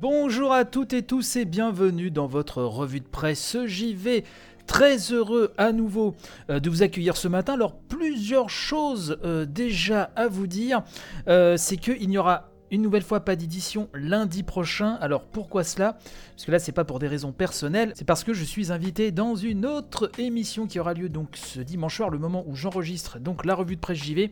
Bonjour à toutes et tous et bienvenue dans votre revue de presse JV. Très heureux à nouveau euh, de vous accueillir ce matin. Alors plusieurs choses euh, déjà à vous dire. Euh, c'est qu'il n'y aura une nouvelle fois pas d'édition lundi prochain. Alors pourquoi cela? Parce que là c'est pas pour des raisons personnelles, c'est parce que je suis invité dans une autre émission qui aura lieu donc ce dimanche soir, le moment où j'enregistre donc la revue de presse JV.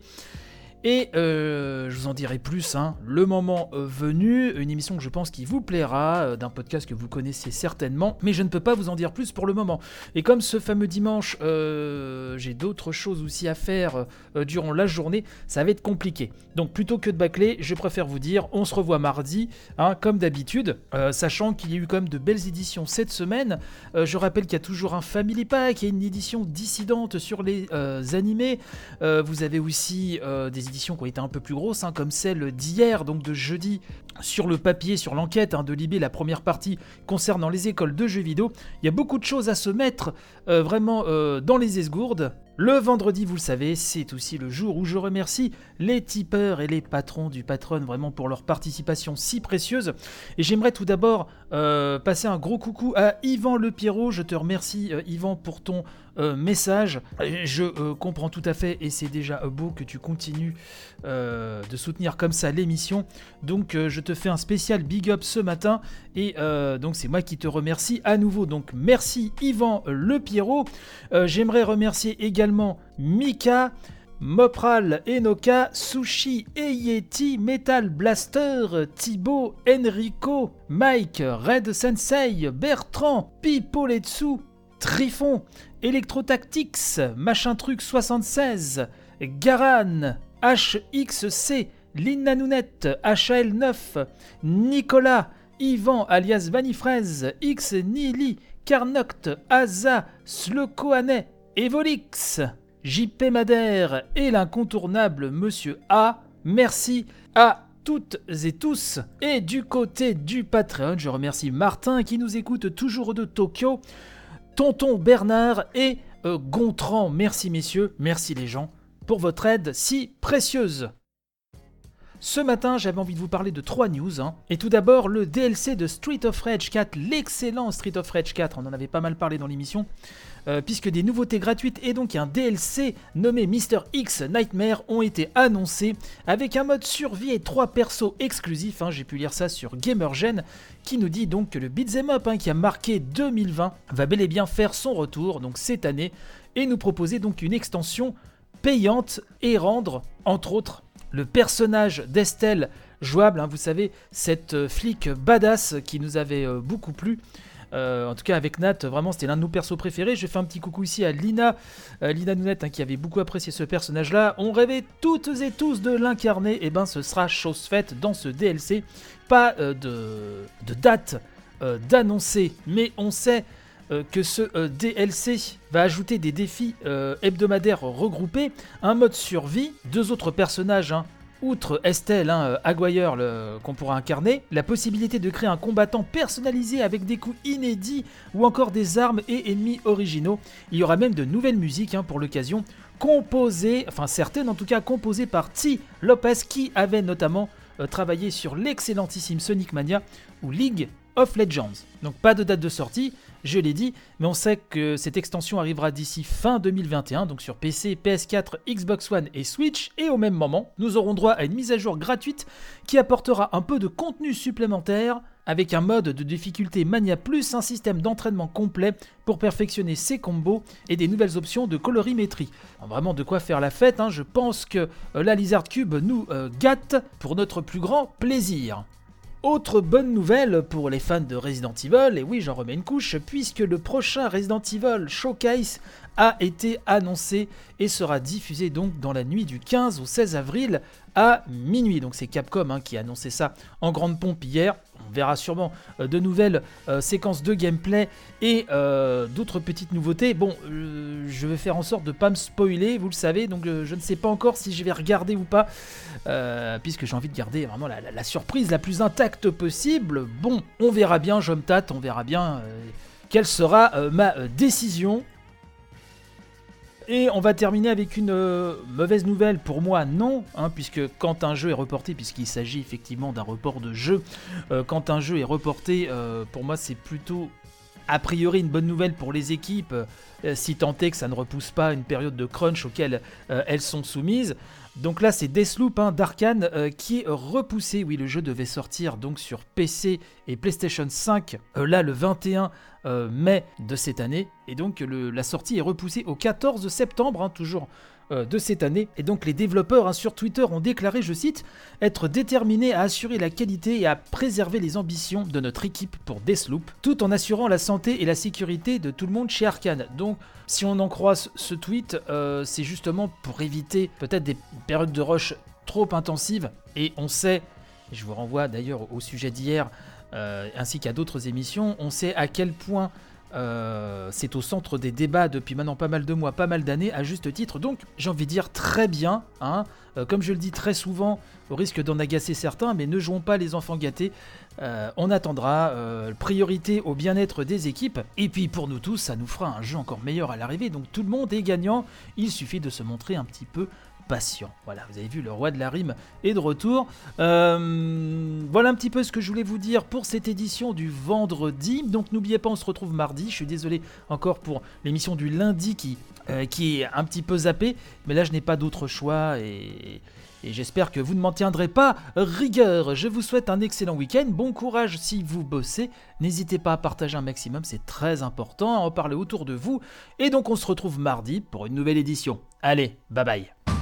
Et euh, je vous en dirai plus, hein, le moment euh, venu, une émission que je pense qui vous plaira, euh, d'un podcast que vous connaissez certainement, mais je ne peux pas vous en dire plus pour le moment. Et comme ce fameux dimanche, j'ai d'autres choses aussi à faire durant la journée, ça va être compliqué. Donc plutôt que de bâcler, je préfère vous dire, on se revoit mardi, hein, comme d'habitude, sachant qu'il y a eu quand même de belles éditions cette semaine. je rappelle qu'il y a toujours un Family Pack, a une édition dissidente sur les animés. vous avez aussi des éditions qui ont été un peu plus grosses, hein, comme celle d'hier, donc de jeudi, sur le papier, sur l'enquête hein, de Libé, la première partie concernant les écoles de jeux vidéo. Il y a beaucoup de choses à se mettre euh, vraiment euh, dans les esgourdes. Le vendredi, vous le savez, c'est aussi le jour où je remercie les tipeurs et les patrons du patron vraiment pour leur participation si précieuse. Et j'aimerais tout d'abord euh, passer un gros coucou à Yvan Le Pierrot. Je te remercie Yvan pour ton message. Je comprends tout à fait et c'est déjà beau que tu continues de soutenir comme ça l'émission. Donc je te fais un spécial big up ce matin et donc c'est moi qui te remercie à nouveau. Donc merci Yvan Le Pierrot. J'aimerais remercier également Mika. Mopral, Enoka, Sushi, Eyeti, Metal Blaster, Thibaut, Enrico, Mike, Red Sensei, Bertrand, Pipoletsu, Trifon, Electrotactics, Machin Truc 76, Garan, HXC, Lina Nounette, HL9, Nicolas, Yvan alias Vanifraise, X Nili, Carnoct, Aza, Slekoanet, Evolix, JP Madère et l'incontournable Monsieur A. Merci à toutes et tous. Et du côté du Patreon, je remercie Martin qui nous écoute toujours de Tokyo, Tonton Bernard et euh, Gontran. Merci messieurs, merci les gens pour votre aide si précieuse. Ce matin, j'avais envie de vous parler de trois news. Hein. Et tout d'abord, le DLC de Street of Rage 4, l'excellent Street of Rage 4, on en avait pas mal parlé dans l'émission, euh, puisque des nouveautés gratuites et donc un DLC nommé Mr. X Nightmare ont été annoncés, avec un mode survie et trois persos exclusifs. Hein. J'ai pu lire ça sur Gamergen, qui nous dit donc que le beat'em up hein, qui a marqué 2020 va bel et bien faire son retour, donc cette année, et nous proposer donc une extension payante et rendre, entre autres, le personnage d'Estelle jouable, hein, vous savez, cette euh, flic badass qui nous avait euh, beaucoup plu. Euh, en tout cas avec Nat, vraiment c'était l'un de nos persos préférés. Je fais un petit coucou ici à Lina, Lina Nounette hein, qui avait beaucoup apprécié ce personnage-là. On rêvait toutes et tous de l'incarner, et eh ben ce sera chose faite dans ce DLC. Pas de, de, date d'annoncer, mais on sait que ce DLC va ajouter des défis hebdomadaires regroupés, un mode survie, deux autres personnages, hein, outre Estelle, hein, Aguirre qu'on pourra incarner, la possibilité de créer un combattant personnalisé avec des coups inédits ou encore des armes et ennemis originaux. Il y aura même de nouvelles musiques hein, pour l'occasion, composées, enfin certaines en tout cas composées par T. Lopez qui avait notamment travaillé sur l'excellentissime Sonic Mania ou League of Legends. Donc pas de date de sortie, je l'ai dit, mais on sait que cette extension arrivera d'ici fin 2021, donc sur PC, PS4, Xbox One et Switch, et au même moment, nous aurons droit à une mise à jour gratuite qui apportera un peu de contenu supplémentaire, avec un mode de difficulté Mania Plus, un système d'entraînement complet pour perfectionner ses combos et des nouvelles options de colorimétrie. Vraiment de quoi faire la fête, hein. je pense que euh, la Lizard Cube nous euh, gâte pour notre plus grand plaisir. Autre bonne nouvelle pour les fans de Resident Evil, et oui j'en remets une couche, puisque le prochain Resident Evil Showcase a été annoncé et sera diffusé donc dans la nuit du 15 au 16 avril à minuit. Donc c'est Capcom hein, qui a annoncé ça en grande pompe hier. On verra sûrement euh, de nouvelles euh, séquences de gameplay et euh, d'autres petites nouveautés. Bon, je vais faire en sorte de pas me spoiler, vous le savez, donc je ne sais pas encore si je vais regarder ou pas, puisque j'ai envie de garder vraiment la, la, surprise la plus intacte possible. Bon, on verra bien, je me tâte, on verra bien quelle sera ma décision. Et on va terminer avec une euh, mauvaise nouvelle pour moi, non, hein, puisque quand un jeu est reporté, puisqu'il s'agit effectivement d'un report de jeu, euh, quand un jeu est reporté, euh, pour moi c'est plutôt a priori une bonne nouvelle pour les équipes, si tant est que ça ne repousse pas une période de crunch auquel elles sont soumises. Donc là, c'est Deathloop hein, d'Arkane qui est repoussé. Oui, le jeu devait sortir donc sur PC et PlayStation 5 là le 21 mai de cette année. Et donc la sortie est repoussée au 14 septembre, hein, toujours euh, de cette année. Et donc les développeurs hein, sur Twitter ont déclaré, je cite, être déterminés à assurer la qualité et à préserver les ambitions de notre équipe pour Deathloop, tout en assurant la santé et la sécurité de tout le monde chez Arkane. Donc si on en croit ce tweet, euh, c'est justement pour éviter peut-être des périodes de rush trop intensives. Et on sait, et je vous renvoie d'ailleurs au sujet d'hier, euh, ainsi qu'à d'autres émissions, on sait à quel point euh, c'est au centre des débats depuis maintenant pas mal de mois, pas mal d'années, à juste titre. Donc, j'ai envie de dire très bien. Hein. Euh, comme je le dis très souvent, au risque d'en agacer certains, mais ne jouons pas les enfants gâtés. On attendra. priorité au bien-être des équipes. Et puis, pour nous tous, ça nous fera un jeu encore meilleur à l'arrivée. Donc, tout le monde est gagnant. Il suffit de se montrer un petit peu Voilà, vous avez vu, le roi de la rime est de retour. Euh, voilà un petit peu ce que je voulais vous dire pour cette édition du vendredi. Donc n'oubliez pas, on se retrouve mardi. Je suis désolé encore pour l'émission du lundi qui, euh, qui est un petit peu zappée, mais là je n'ai pas d'autre choix et... Et j'espère que vous ne m'en tiendrez pas rigueur. Je vous souhaite un excellent week-end. Bon courage si vous bossez. N'hésitez pas à partager un maximum, c'est très important, à en parler autour de vous. Et donc on se retrouve mardi pour une nouvelle édition. Allez, bye bye.